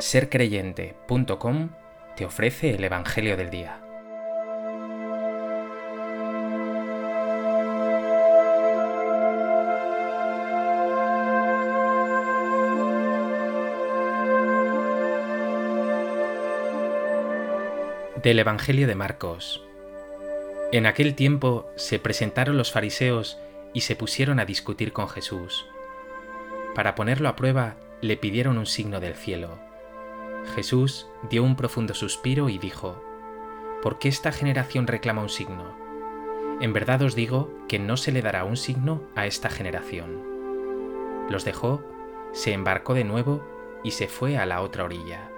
sercreyente.com te ofrece el Evangelio del Día. Del Evangelio de Marcos. En aquel tiempo se presentaron los fariseos y se pusieron a discutir con Jesús. Para ponerlo a prueba, le pidieron un signo del cielo. Jesús dio un profundo suspiro y dijo, ¿Por qué esta generación reclama un signo? En verdad os digo que no se le dará un signo a esta generación. Los dejó, se embarcó de nuevo y se fue a la otra orilla.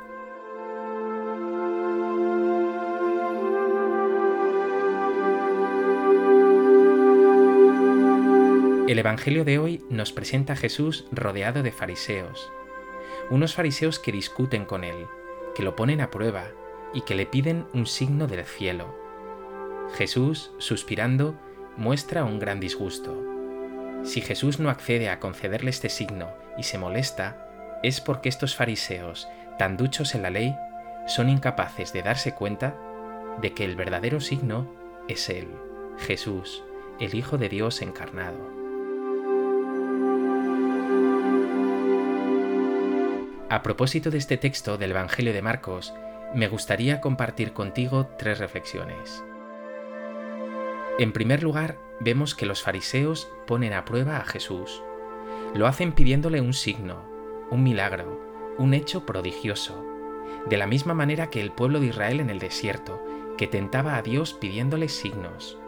El Evangelio de hoy nos presenta a Jesús rodeado de fariseos, unos fariseos que discuten con él, que lo ponen a prueba y que le piden un signo del cielo. Jesús, suspirando, muestra un gran disgusto. Si Jesús no accede a concederle este signo y se molesta, es porque estos fariseos, tan duchos en la ley, son incapaces de darse cuenta de que el verdadero signo es Él, Jesús, el Hijo de Dios encarnado. A propósito de este texto del Evangelio de Marcos, me gustaría compartir contigo tres reflexiones. En primer lugar, vemos que los fariseos ponen a prueba a Jesús. Lo hacen pidiéndole un signo, un milagro, un hecho prodigioso, de la misma manera que el pueblo de Israel en el desierto, que tentaba a Dios pidiéndole signos.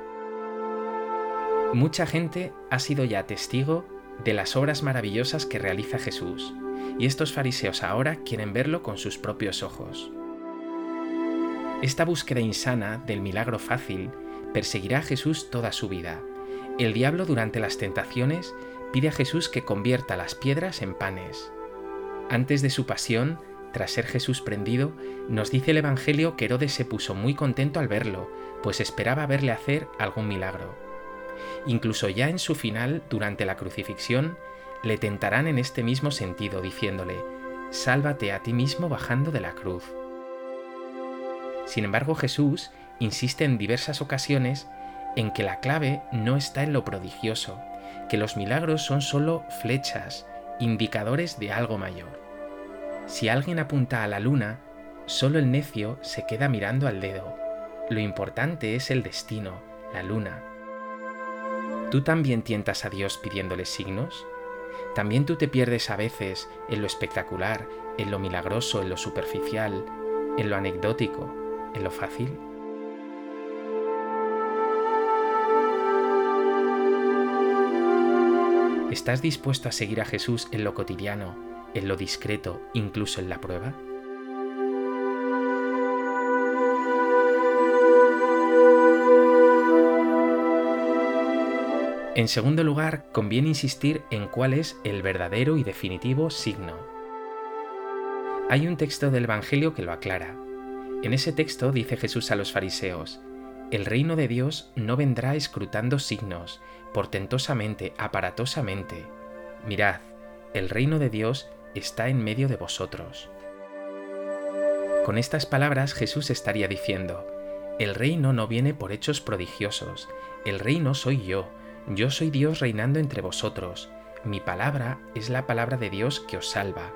Mucha gente ha sido ya testigo de las obras maravillosas que realiza Jesús, y estos fariseos ahora quieren verlo con sus propios ojos. Esta búsqueda insana del milagro fácil perseguirá a Jesús toda su vida. El diablo durante las tentaciones pide a Jesús que convierta las piedras en panes. Antes de su pasión, tras ser Jesús prendido, nos dice el Evangelio que Herodes se puso muy contento al verlo, pues esperaba verle hacer algún milagro. Incluso ya en su final, durante la crucifixión, le tentarán en este mismo sentido, diciéndole, Sálvate a ti mismo bajando de la cruz. Sin embargo, Jesús insiste en diversas ocasiones en que la clave no está en lo prodigioso, que los milagros son solo flechas, indicadores de algo mayor. Si alguien apunta a la luna, solo el necio se queda mirando al dedo. Lo importante es el destino, la luna. ¿Tú también tientas a Dios pidiéndole signos? También tú te pierdes a veces en lo espectacular, en lo milagroso, en lo superficial, en lo anecdótico, en lo fácil. ¿Estás dispuesto a seguir a Jesús en lo cotidiano, en lo discreto, incluso en la prueba? En segundo lugar, conviene insistir en cuál es el verdadero y definitivo signo. Hay un texto del Evangelio que lo aclara. En ese texto dice Jesús a los fariseos, el reino de Dios no vendrá escrutando signos, portentosamente, aparatosamente. Mirad, el reino de Dios está en medio de vosotros. Con estas palabras Jesús estaría diciendo, el reino no viene por hechos prodigiosos, el reino soy yo, yo soy Dios reinando entre vosotros, mi palabra es la palabra de Dios que os salva.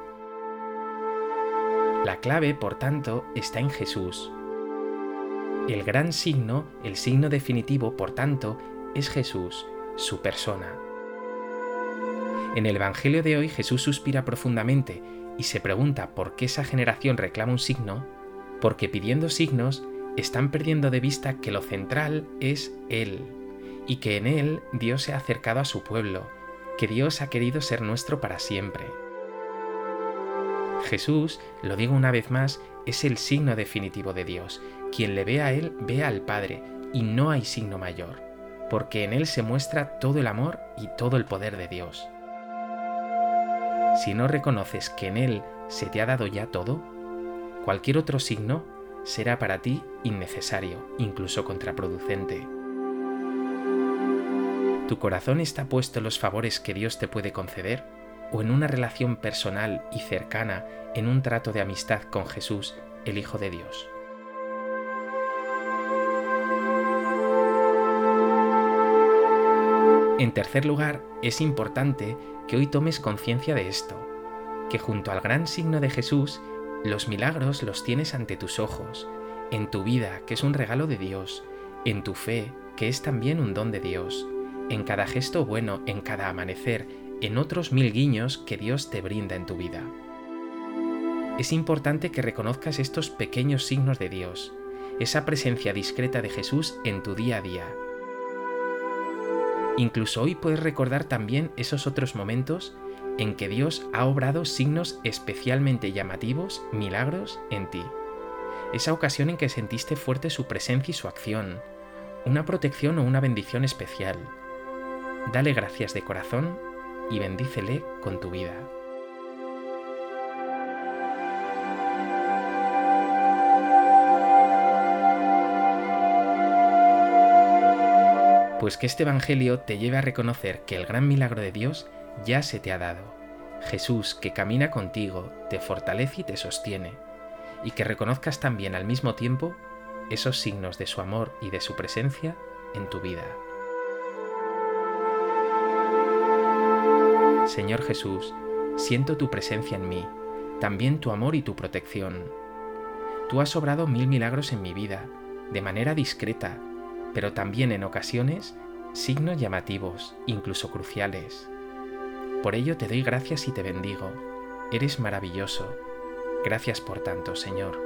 La clave, por tanto, está en Jesús. El gran signo, el signo definitivo, por tanto, es Jesús, su persona. En el Evangelio de hoy Jesús suspira profundamente y se pregunta por qué esa generación reclama un signo, porque pidiendo signos están perdiendo de vista que lo central es Él, y que en Él Dios se ha acercado a su pueblo, que Dios ha querido ser nuestro para siempre. Jesús, lo digo una vez más, es el signo definitivo de Dios. Quien le ve a Él ve al Padre, y no hay signo mayor, porque en Él se muestra todo el amor y todo el poder de Dios. Si no reconoces que en Él se te ha dado ya todo, cualquier otro signo será para ti innecesario, incluso contraproducente. ¿Tu corazón está puesto en los favores que Dios te puede conceder? o en una relación personal y cercana en un trato de amistad con Jesús, el Hijo de Dios. En tercer lugar, es importante que hoy tomes conciencia de esto, que junto al gran signo de Jesús, los milagros los tienes ante tus ojos, en tu vida, que es un regalo de Dios, en tu fe, que es también un don de Dios, en cada gesto bueno, en cada amanecer, en otros mil guiños que Dios te brinda en tu vida. Es importante que reconozcas estos pequeños signos de Dios, esa presencia discreta de Jesús en tu día a día, Incluso hoy puedes recordar también esos otros momentos en que Dios ha obrado signos especialmente llamativos, milagros en ti. Esa ocasión en que sentiste fuerte su presencia y su acción, una protección o una bendición especial. Dale gracias de corazón y bendícele con tu vida. pues que este Evangelio te lleve a reconocer que el gran milagro de Dios ya se te ha dado. Jesús, que camina contigo, te fortalece y te sostiene, y que reconozcas también al mismo tiempo esos signos de su amor y de su presencia en tu vida. Señor Jesús, siento tu presencia en mí, también tu amor y tu protección. Tú has obrado mil milagros en mi vida, de manera discreta, pero también en ocasiones signos llamativos, incluso cruciales. Por ello te doy gracias y te bendigo. Eres maravilloso. Gracias por tanto, Señor.